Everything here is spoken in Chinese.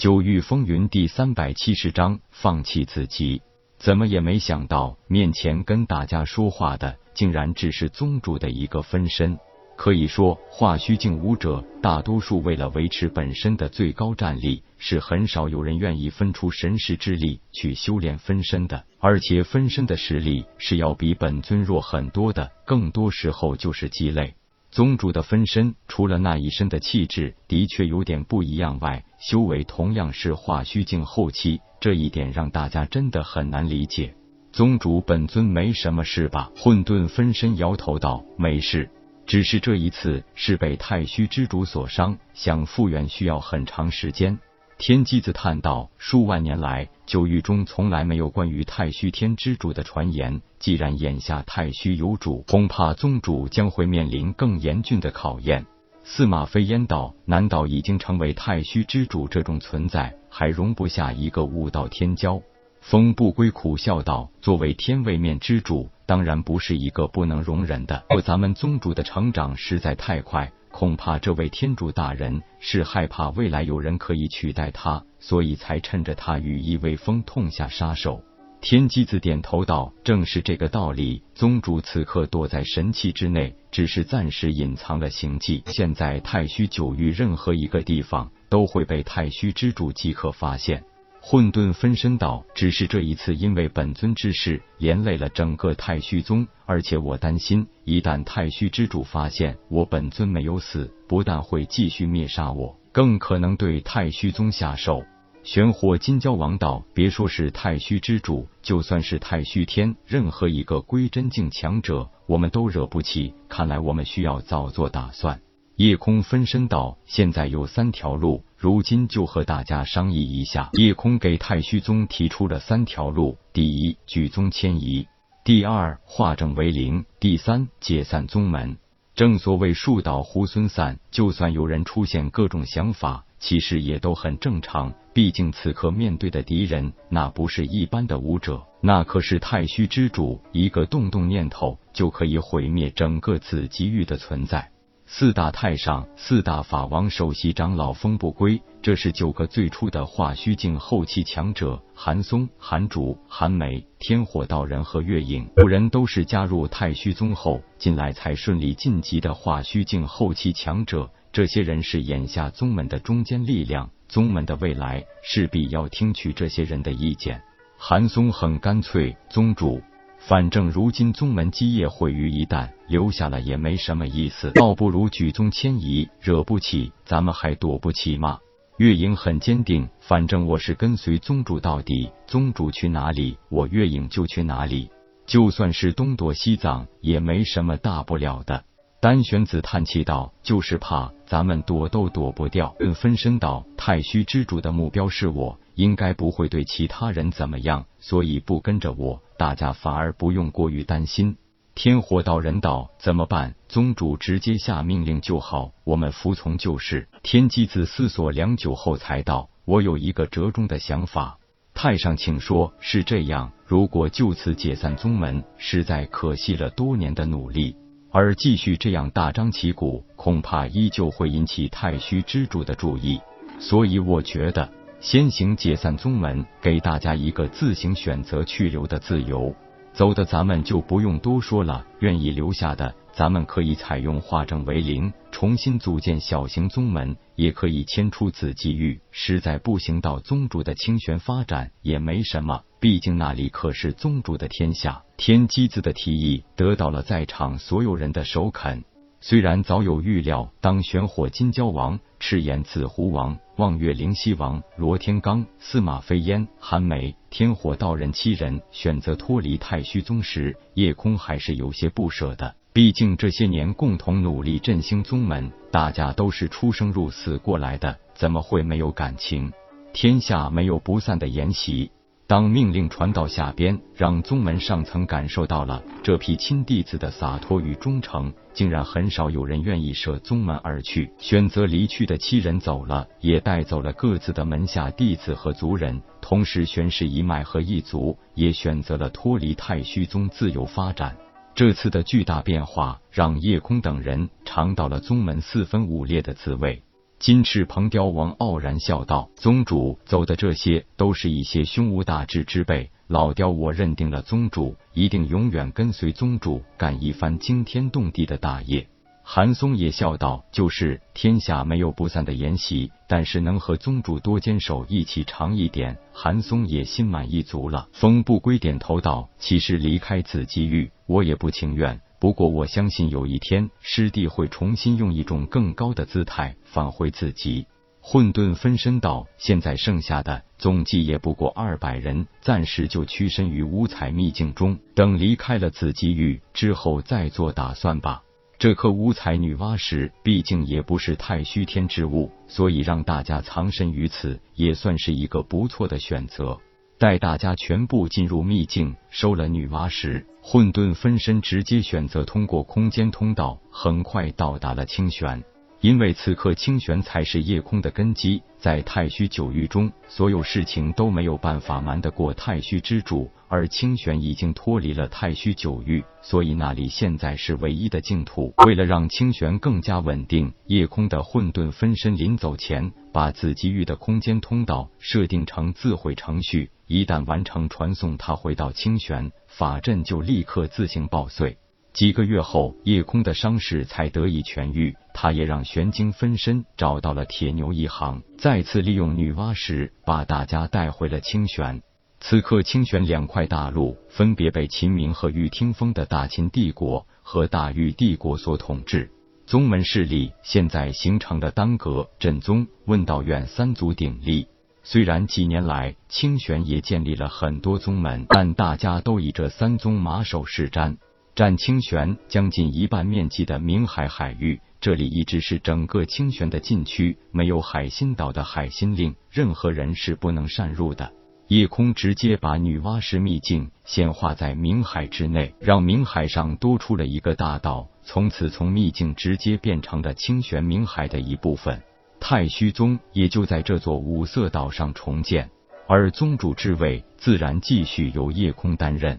九域风云第三百七十章，放弃自己。怎么也没想到，面前跟大家说话的，竟然只是宗主的一个分身。可以说，化虚境武者大多数为了维持本身的最高战力，是很少有人愿意分出神识之力去修炼分身的。而且分身的实力是要比本尊弱很多的，更多时候就是鸡肋。宗主的分身除了那一身的气质的确有点不一样外，修为同样是化虚境后期，这一点让大家真的很难理解。宗主本尊没什么事吧？混沌分身摇头道：“没事。”只是这一次是被太虚之主所伤，想复原需要很长时间。天机子叹道：“数万年来，九域中从来没有关于太虚天之主的传言。既然眼下太虚有主，恐怕宗主将会面临更严峻的考验。”司马飞烟道：“难道已经成为太虚之主这种存在，还容不下一个悟道天骄？”风不归苦笑道：“作为天位面之主。”当然不是一个不能容忍的。可咱们宗主的成长实在太快，恐怕这位天主大人是害怕未来有人可以取代他，所以才趁着他羽翼未丰痛下杀手。天机子点头道：“正是这个道理。宗主此刻躲在神器之内，只是暂时隐藏了行迹。现在太虚九域任何一个地方都会被太虚之主即刻发现。”混沌分身道，只是这一次因为本尊之事连累了整个太虚宗，而且我担心，一旦太虚之主发现我本尊没有死，不但会继续灭杀我，更可能对太虚宗下手。玄火金蛟王道，别说是太虚之主，就算是太虚天，任何一个归真境强者，我们都惹不起。看来我们需要早做打算。夜空分身道：“现在有三条路，如今就和大家商议一下。”夜空给太虚宗提出了三条路：第一，举宗迁移；第二，化整为零；第三，解散宗门。正所谓树倒猢狲散，就算有人出现各种想法，其实也都很正常。毕竟此刻面对的敌人，那不是一般的武者，那可是太虚之主，一个动动念头就可以毁灭整个紫极域的存在。四大太上、四大法王首席长老风不归，这是九个最初的化虚境后期强者：韩松、韩主、韩梅、天火道人和月影。五人都是加入太虚宗后进来才顺利晋级的化虚境后期强者。这些人是眼下宗门的中坚力量，宗门的未来势必要听取这些人的意见。韩松很干脆，宗主。反正如今宗门基业毁于一旦，留下了也没什么意思，倒不如举宗迁移，惹不起咱们还躲不起吗？月影很坚定，反正我是跟随宗主到底，宗主去哪里，我月影就去哪里，就算是东躲西藏也没什么大不了的。丹玄子叹气道：“就是怕咱们躲都躲不掉。”分身道：“太虚之主的目标是我。”应该不会对其他人怎么样，所以不跟着我，大家反而不用过于担心。天火道人道怎么办？宗主直接下命令就好，我们服从就是。天机子思索良久后才道：“我有一个折中的想法。”太上，请说。是这样，如果就此解散宗门，实在可惜了多年的努力；而继续这样大张旗鼓，恐怕依旧会引起太虚之主的注意。所以我觉得。先行解散宗门，给大家一个自行选择去留的自由。走的咱们就不用多说了，愿意留下的，咱们可以采用化整为零，重新组建小型宗门，也可以迁出紫极域。实在不行，到宗主的清玄发展也没什么，毕竟那里可是宗主的天下。天机子的提议得到了在场所有人的首肯。虽然早有预料，当玄火金蛟王、赤焰紫狐王、望月灵犀王、罗天罡、司马飞烟、韩梅、天火道人七人选择脱离太虚宗时，夜空还是有些不舍的。毕竟这些年共同努力振兴宗门，大家都是出生入死过来的，怎么会没有感情？天下没有不散的筵席。当命令传到下边，让宗门上层感受到了这批亲弟子的洒脱与忠诚，竟然很少有人愿意舍宗门而去。选择离去的七人走了，也带走了各自的门下弟子和族人。同时，玄氏一脉和一族也选择了脱离太虚宗，自由发展。这次的巨大变化，让叶空等人尝到了宗门四分五裂的滋味。金翅鹏雕王傲然笑道：“宗主走的这些都是一些胸无大志之辈，老雕我认定了宗主，一定永远跟随宗主干一番惊天动地的大业。”韩松也笑道：“就是天下没有不散的筵席，但是能和宗主多坚守一起长一点，韩松也心满意足了。”风不归点头道：“其实离开紫极域，我也不情愿。”不过我相信有一天师弟会重新用一种更高的姿态返回自己。混沌分身道：“现在剩下的总计也不过二百人，暂时就屈身于五彩秘境中，等离开了紫极域之后再做打算吧。这颗五彩女娲石毕竟也不是太虚天之物，所以让大家藏身于此也算是一个不错的选择。”待大家全部进入秘境，收了女娲石，混沌分身直接选择通过空间通道，很快到达了清玄。因为此刻清玄才是夜空的根基，在太虚九域中，所有事情都没有办法瞒得过太虚之主。而清玄已经脱离了太虚九域，所以那里现在是唯一的净土。为了让清玄更加稳定，夜空的混沌分身临走前，把紫极域的空间通道设定成自毁程序，一旦完成传送，他回到清玄法阵就立刻自行爆碎。几个月后，夜空的伤势才得以痊愈。他也让玄晶分身找到了铁牛一行，再次利用女娲石把大家带回了清玄。此刻，清玄两块大陆分别被秦明和玉听风的大秦帝国和大玉帝国所统治，宗门势力现在形成了丹阁、镇宗、问道院三足鼎立。虽然几年来清玄也建立了很多宗门，但大家都以这三宗马首是瞻。占清玄将近一半面积的明海海域，这里一直是整个清玄的禁区，没有海心岛的海心令，任何人是不能擅入的。夜空直接把女娲石秘境显化在冥海之内，让冥海上多出了一个大岛，从此从秘境直接变成了清玄冥海的一部分。太虚宗也就在这座五色岛上重建，而宗主之位自然继续由夜空担任。